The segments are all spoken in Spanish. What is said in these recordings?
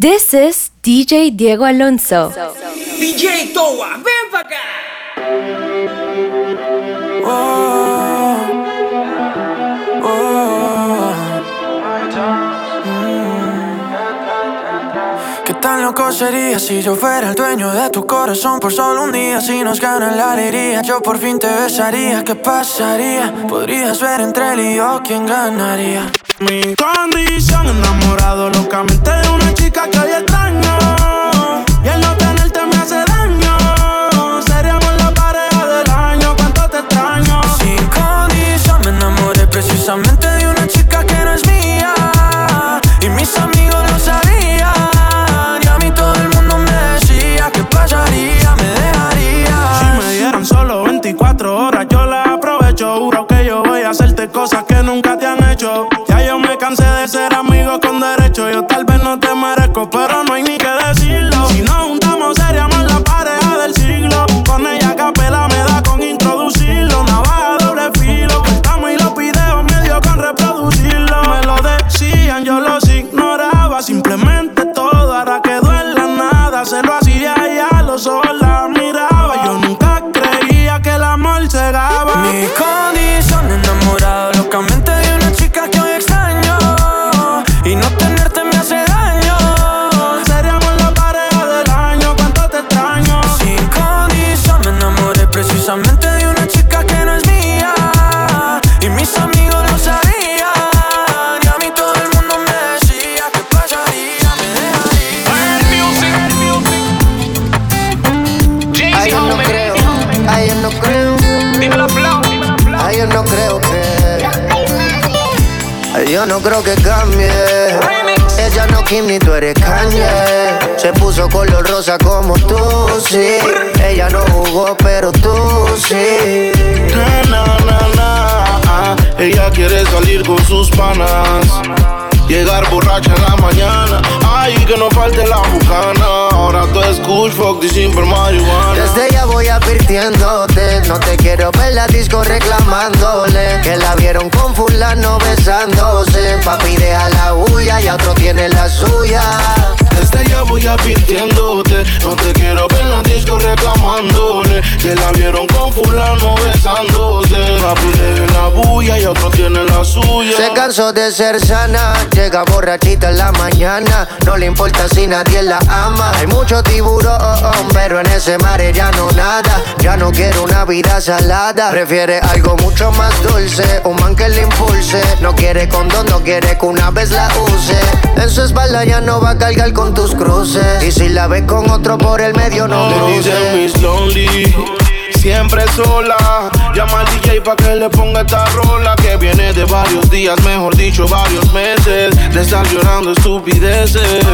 This is DJ Diego Alonso. DJ Toa, ven para acá. Oh, oh. ¿Qué tan loco sería si yo fuera el dueño de tu corazón por solo un día? Si nos gana la alegría, yo por fin te besaría. ¿Qué pasaría? Podrías ver entre él y yo quién ganaría. Mi condición enamorado locamente chica que hoy no creo que cambie. Ella no Kim ni tú eres Kanye. Se puso color rosa como tú, sí. Ella no jugó pero tú sí. Na, na, na, Ella quiere salir con sus panas. Llegar borracha en la mañana. Ay, que no falte la bucana Ahora tú es kush, fuck, simple marihuana. Desde ya voy advirtiéndote No te quiero ver la disco reclamándole. Que la vieron con fulano besándose. Papi deja la huya y otro tiene la suya. Desde ya voy advirtiéndote No te quiero ver la disco reclamándole. Que la vieron con fulano besándose. Papi deja la bulla y otro tiene la suya. Se cansó de ser sana Llega borrachita en la mañana. No le importa si nadie la ama Hay mucho tiburón Pero en ese mar ya no nada. Ya no quiere una vida salada. Prefiere algo mucho más dulce Un man que le impulse. No quiere condón, no quiere que una vez la use. En su espalda ya no va a cargar con tus cruces. Y si la ves con otro por el medio no cruce. Miss Lonely Siempre sola, llama al DJ pa' que le ponga esta rola Que viene de varios días, mejor dicho varios meses. De estar llorando estupideces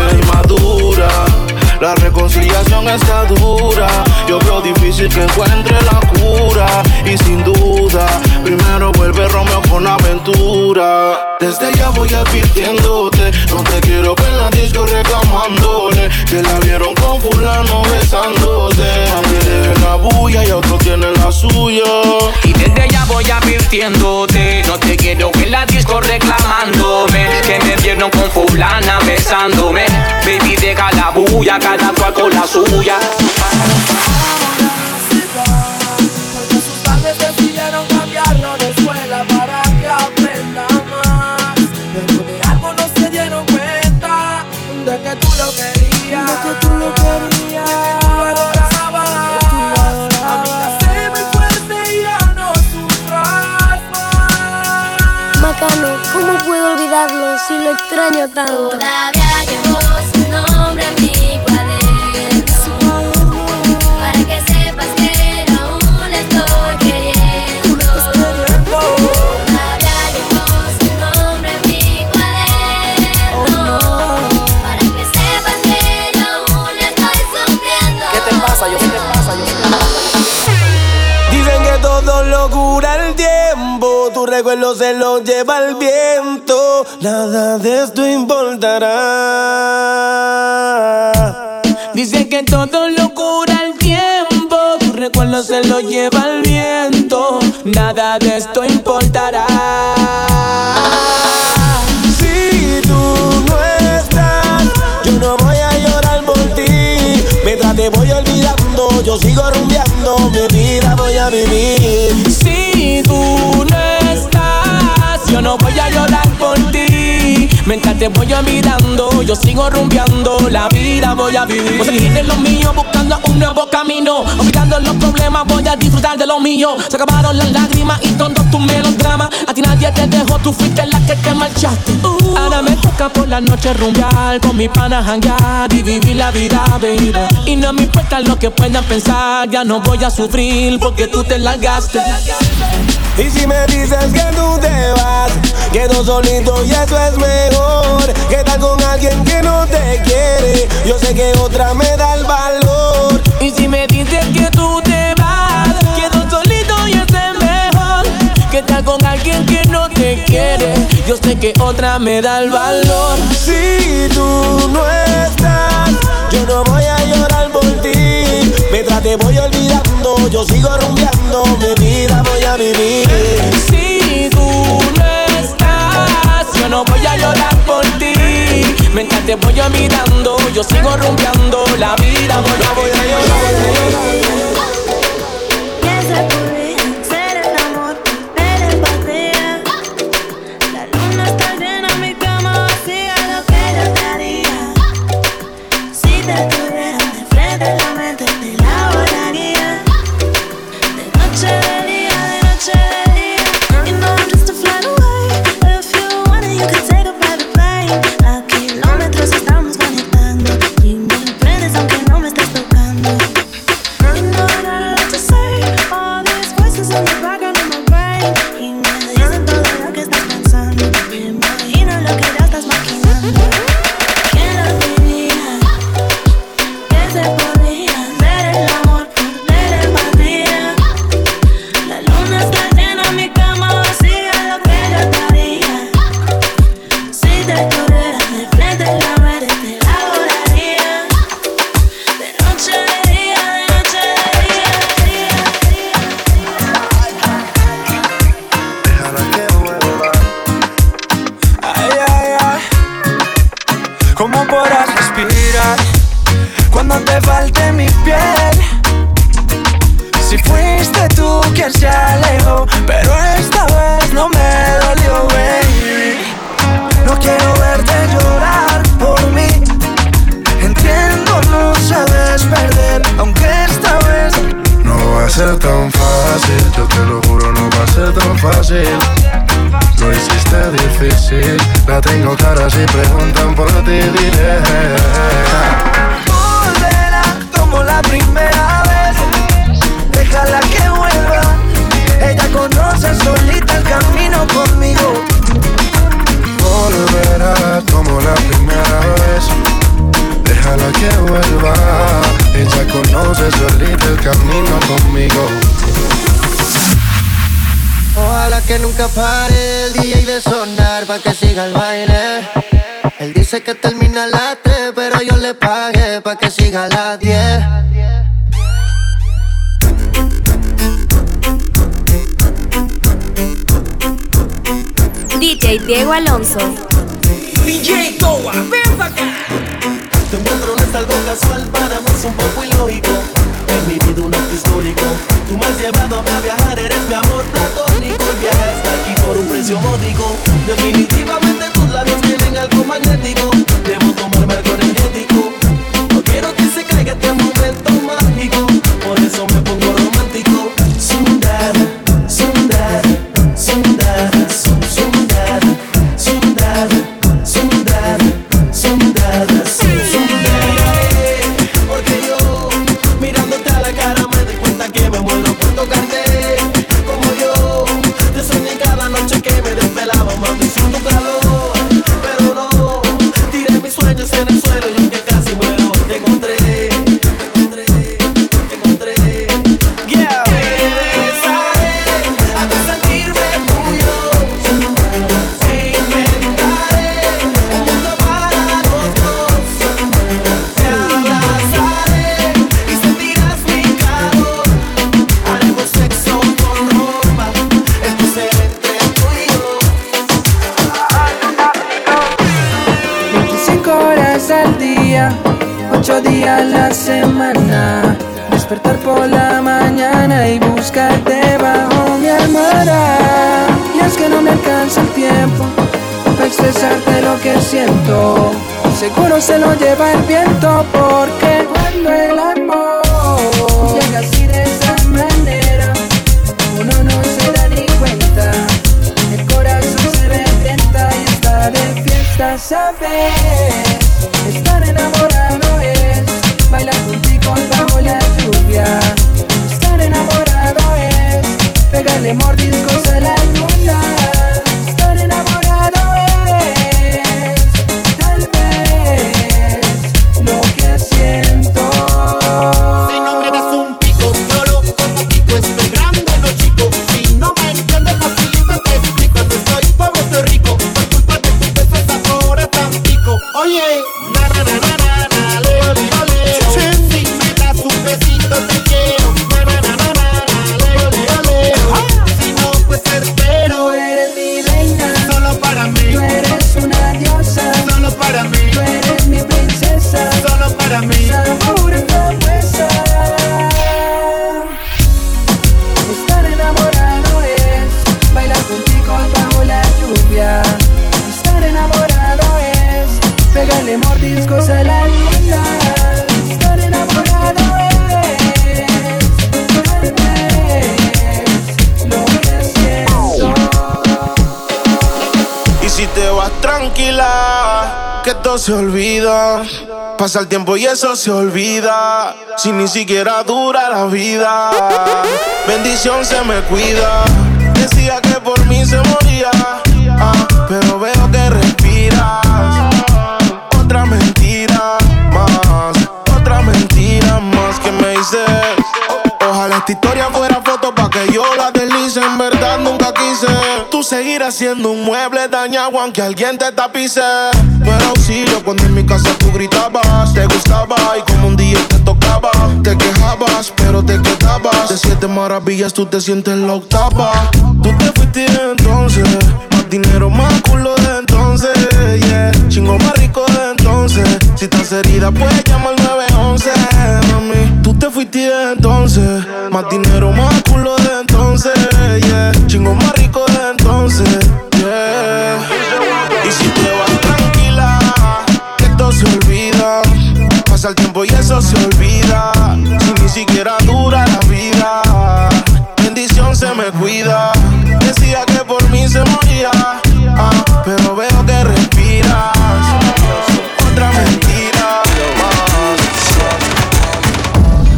reconciliación está dura. Yo veo difícil que encuentre la cura. Y sin duda, Romeo con aventura. Desde ya voy advirtiéndote No te quiero ver en la disco reclamándole. Que la vieron con fulano besándose. Tiene la bulla y otro tiene la suya. Y desde ya voy advirtiéndote No te quiero en la disco reclamándome. Que me vieron con fulana besándome. Baby deja la bulla, cada cual con la suya. Porque sus padres decidieron cambiarlo de tú lo querías. De que tú lo querías. De que tú lo adorabas. Amiga, sé muy fuerte y ya no sufras más. Macano, ¿cómo puedo olvidarlo si lo extraño tanto? Todavía llevo lleva el viento, nada de esto importará. Dice que todo lo cura el tiempo, tu recuerdo se lo lleva el viento, nada de esto importará. Si tú no estás, yo no voy a llorar por ti, mientras te voy olvidando, yo sigo rumbeando, mi vida voy a vivir. Mientras te voy mirando, yo sigo rumbeando, la vida voy a vivir. Voy a seguir en lo mío, buscando un nuevo camino. Olvidando los problemas, voy a disfrutar de lo mío. Se acabaron las lágrimas y todos tus melodramas. A ti nadie te dejó, tú fuiste la que te marchaste. Ahora por la noche rumbear, con mi pana hangar y vivir la vida, baby. Y no me importa lo que puedan pensar, ya no voy a sufrir porque tú te largaste. Y si me dices que tú te vas, quedo solito y eso es mejor. Que tal con alguien que no te quiere, yo sé que otra me da el valor. Y si me dices que tú te alguien que no te quiere, yo sé que otra me da el valor. Si tú no estás, yo no voy a llorar por ti. Mientras te voy olvidando, yo sigo rumbeando, mi vida voy a vivir. Si tú no estás, yo no voy a llorar por ti. Mientras te voy mirando, yo sigo rumbeando, la vida voy a, voy a llorar. ¿Qué se podría fuiste tú quien se alejó, pero esta vez no me dolió, baby. No quiero verte llorar por mí. Entiendo, no sabes perder, aunque esta vez No va a ser tan fácil, yo te lo juro, no va a ser tan fácil. Lo hiciste difícil, la tengo cara si preguntan por ti, diré. volverá como la primera. Déjala que vuelva. Ella conoce solita el camino conmigo. Volverá como la primera vez. Déjala que vuelva. Ella conoce solita el camino conmigo. Ojalá que nunca pare el DJ de sonar pa' que siga el baile. Él dice que termina a las 3, pero yo le pagué pa' que siga a las 10. DJ Diego Alonso. DJ Toa, ven pa' acá. Te encuentro no es algo casual, para mí es un poco ilógico. En mi vida un acto histórico. Tú me has llevado a viajar, eres mi amor platónico. El viaje hasta aquí por un precio módico. Definitivamente tus labios tienen algo magnético. Debo tomarme algo energético. Despertar por la mañana y buscarte bajo mi almohada. Y es que no me alcanza el tiempo para expresarte lo que siento. Seguro se lo lleva el viento porque se olvida. Pasa el tiempo y eso se olvida. Si ni siquiera dura la vida. Bendición se me cuida. Decía que Seguirás siendo un mueble dañado aunque alguien te tapice. No era auxilio cuando en mi casa tú gritabas. Te gustaba y como un día te tocaba. Te quejabas, pero te quedabas. De siete maravillas tú te sientes la octava. Tú te fuiste entonces. Más dinero, más culo de entonces. Yeah. Chingo más rico de entonces. Si estás herida, puedes llamar al 911. Mami, tú te fuiste entonces. Más dinero, más culo de entonces. Pasa el tiempo y eso se olvida. Si ni siquiera dura la vida. Bendición se me cuida. Decía que por mí se moría. ah, pero veo que respiras. Otra mentira más.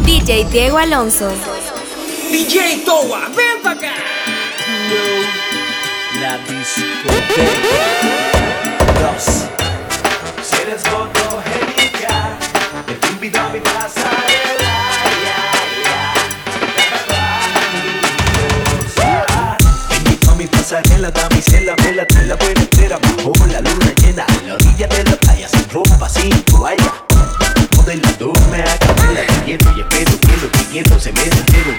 DJ Diego Alonso. DJ Toa, ven pa' acá. La discoteca. Dos. Si eres pasarela, damisela, me la tela buena entera bajo la luna llena. A la orilla de la playa, sin ropa, sin toalla. Modelándome a capela, te quiero y espero, quiero, te quiero, se me entero.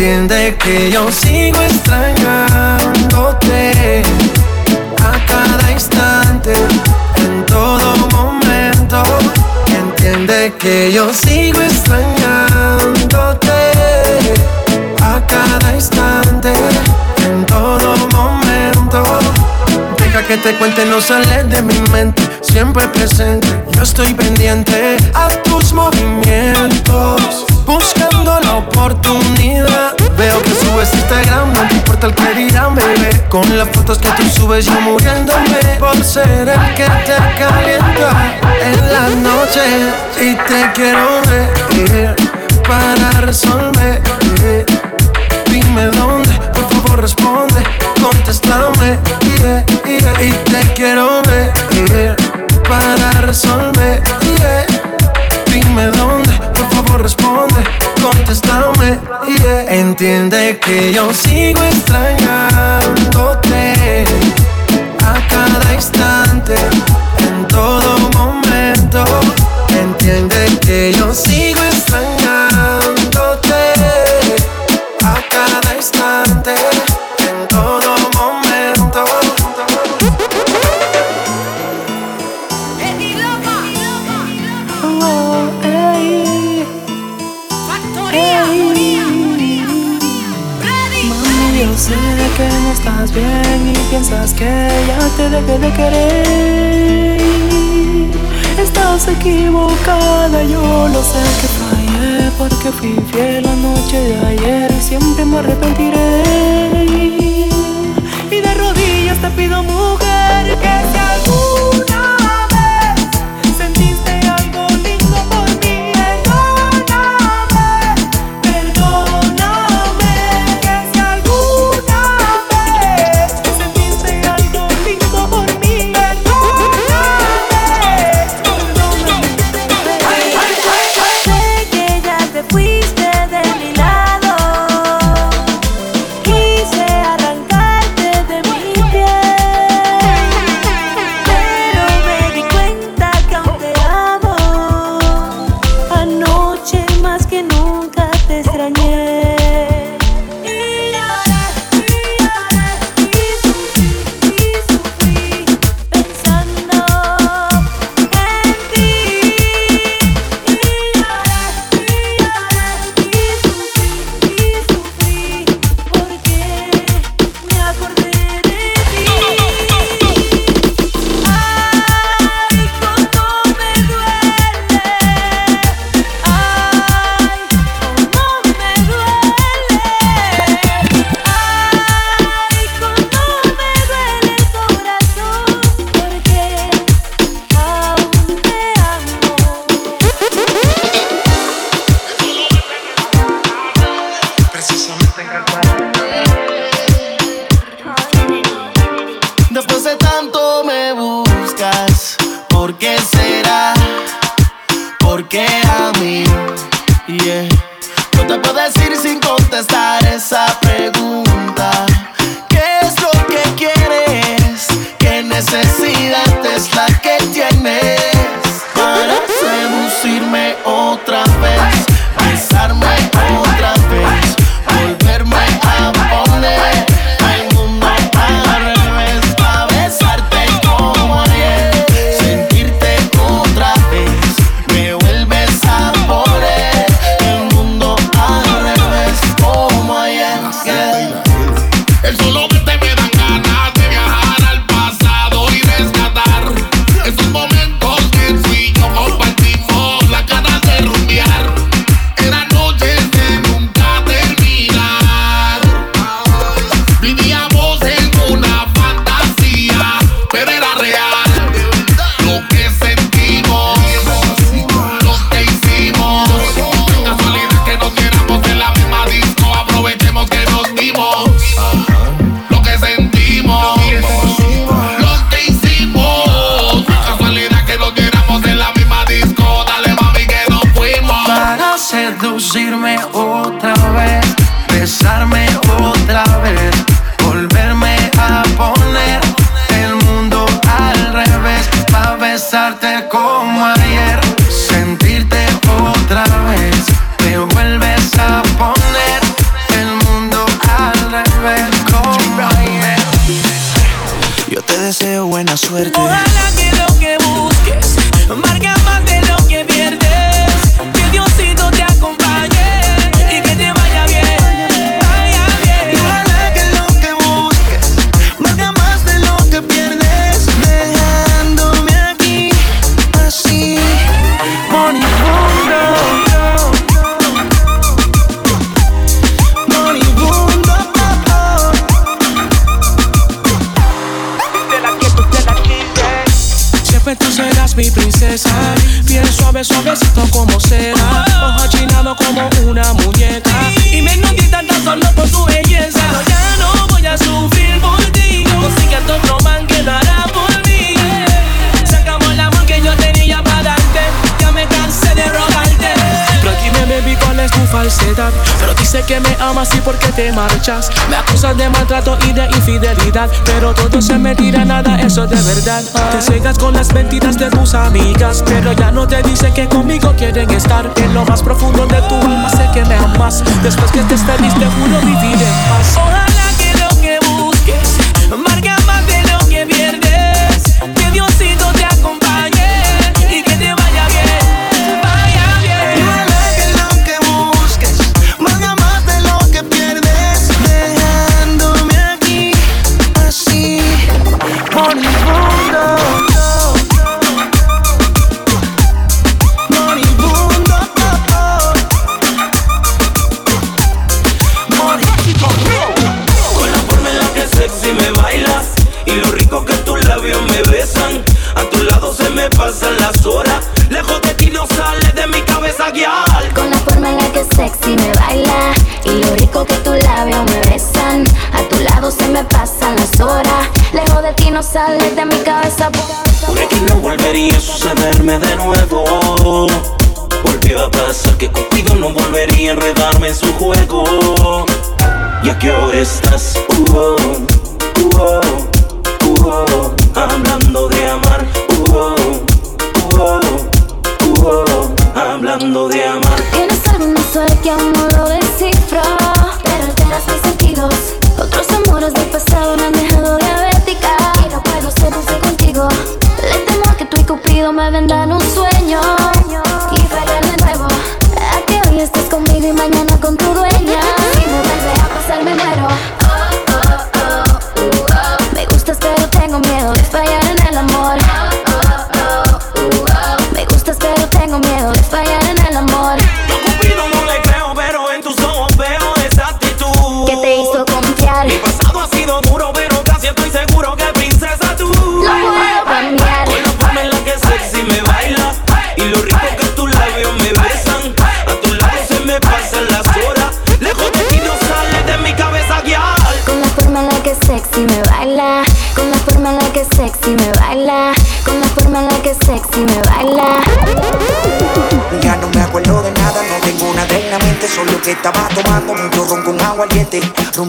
entiende que yo sigo extrañándote a cada instante, en todo momento. Entiende que yo sigo extrañándote a cada instante, en todo momento. Deja que te cuente, no sale de mi mente, siempre presente. Yo estoy pendiente a tus movimientos oportunidad. Veo que subes Instagram, no te importa el que dirán, bebé. Con las fotos que tú subes, yo muriéndome por ser el que te calienta en las noches. Y te quiero ver para resolver. Dime dónde, por favor, responde. Contéstame, y te quiero ver para resolver. Dime dónde no corresponde, contéstame. Entiende que yo sigo extrañándote a cada instante, en todo momento. Entiende que yo sigo equivocada, yo lo sé que fallé porque fui fiel la noche de ayer y siempre me arrepentiré. mi princesa. Piel suave, suavecito como cera. Ojo chinado como una muñeca. Y me tanta solo por tu belleza. Pero ya no voy a sufrir por ti. Yo que tu román quedará por mí. Sacamos el amor que yo tenía es tu falsedad. Pero dice que me amas y porque te marchas. Me acusas de maltrato y de infidelidad. Pero todo se mentira, nada, eso es de verdad. Te cegas con las mentiras de tus amigas. Pero ya no te dice que conmigo quieren estar. En lo más profundo de tu alma sé que me amas. Después que te estés te juro vivir en paz.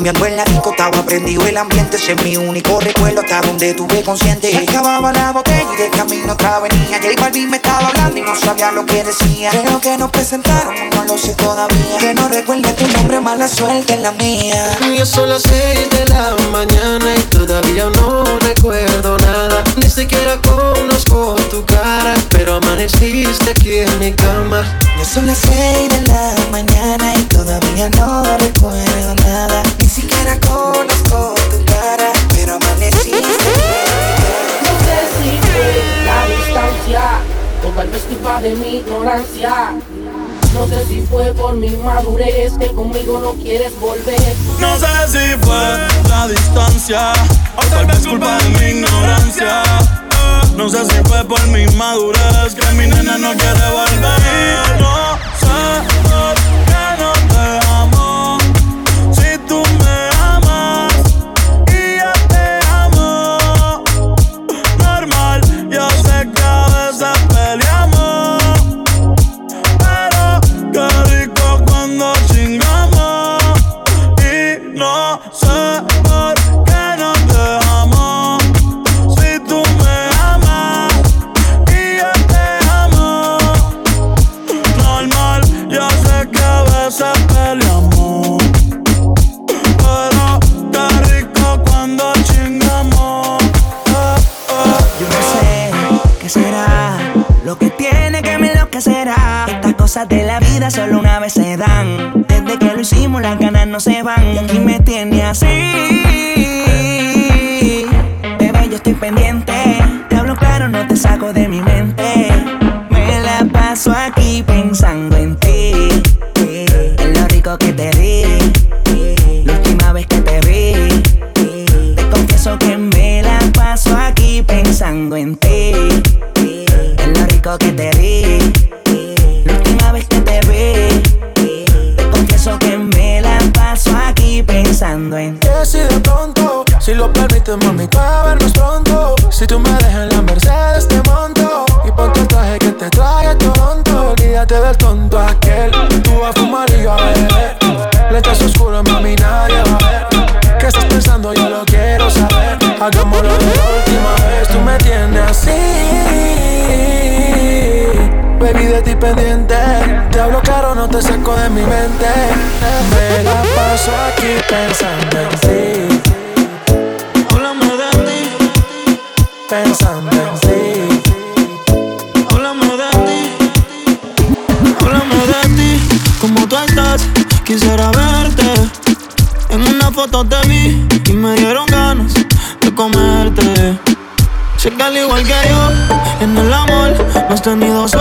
cambiando en la disco estaba prendido el ambiente Ese es mi único recuerdo hasta donde tuve consciente. Se acababa la botella y de camino otra venía. J Balvin me estaba hablando y no sabía lo que decía. Creo que nos presentaron, no lo sé todavía. Que no recuerde tu nombre, mala suerte en la mía. Yo son las seis de la mañana y todavía no recuerdo nada. Ni siquiera conozco tu cara Pero amaneciste aquí en mi cama. Ya son las seis inmadurez que conmigo no quieres volver. No sé si fue la distancia o tal vez culpa de mi ignorancia. Eh, no sé si fue por mi inmadurez que mi nena no quiere volver. No sé. de la vida solo una vez se dan. Desde que lo hicimos, las ganas no se van. Y aquí me tiene así. Bebé, yo estoy pendiente Baby, de ti pendiente. Te hablo caro, no te saco de mi mente. Me la paso aquí pensando en ti. Háblame de ti, Pensando en ti. háblame de ti, háblame de ti. Como tú estás, quisiera verte. En una foto te vi y me dieron ganas de comerte. Sé que al igual que yo, en el amor no has tenido suerte.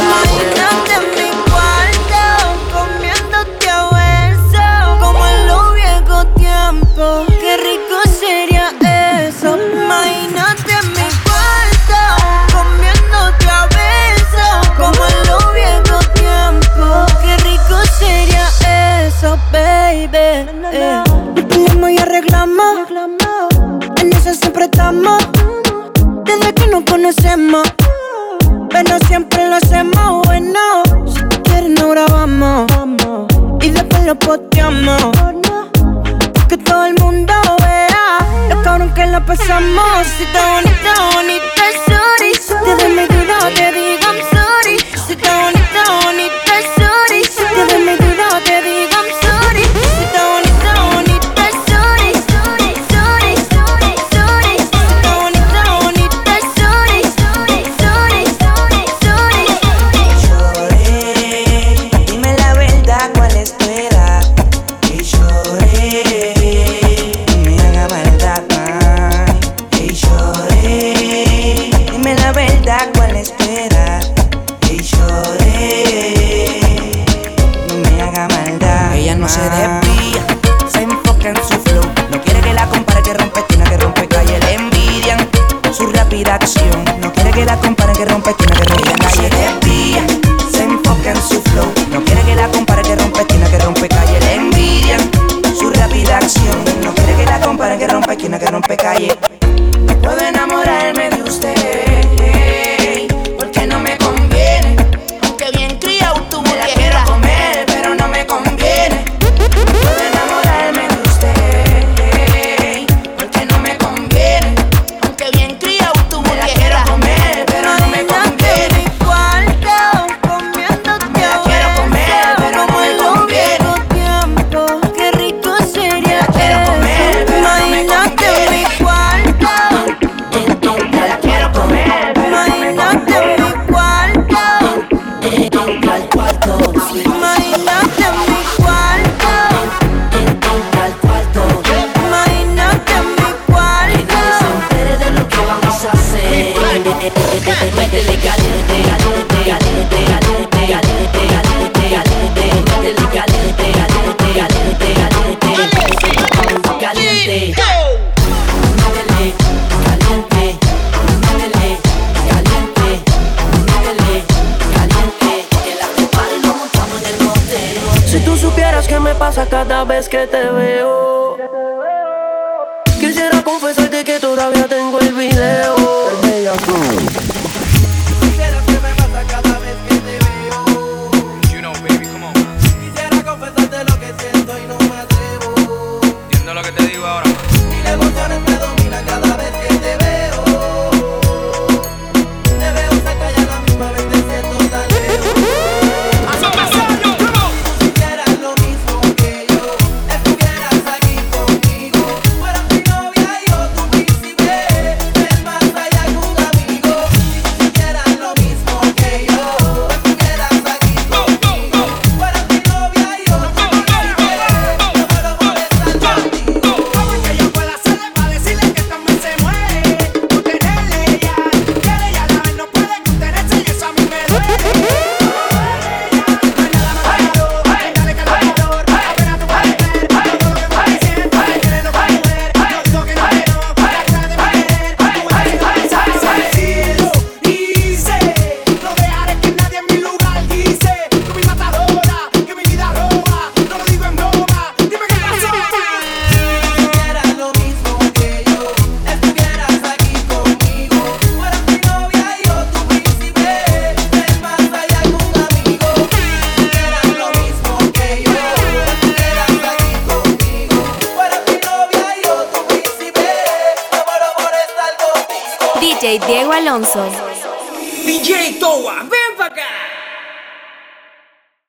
Maldad. Ella que te veo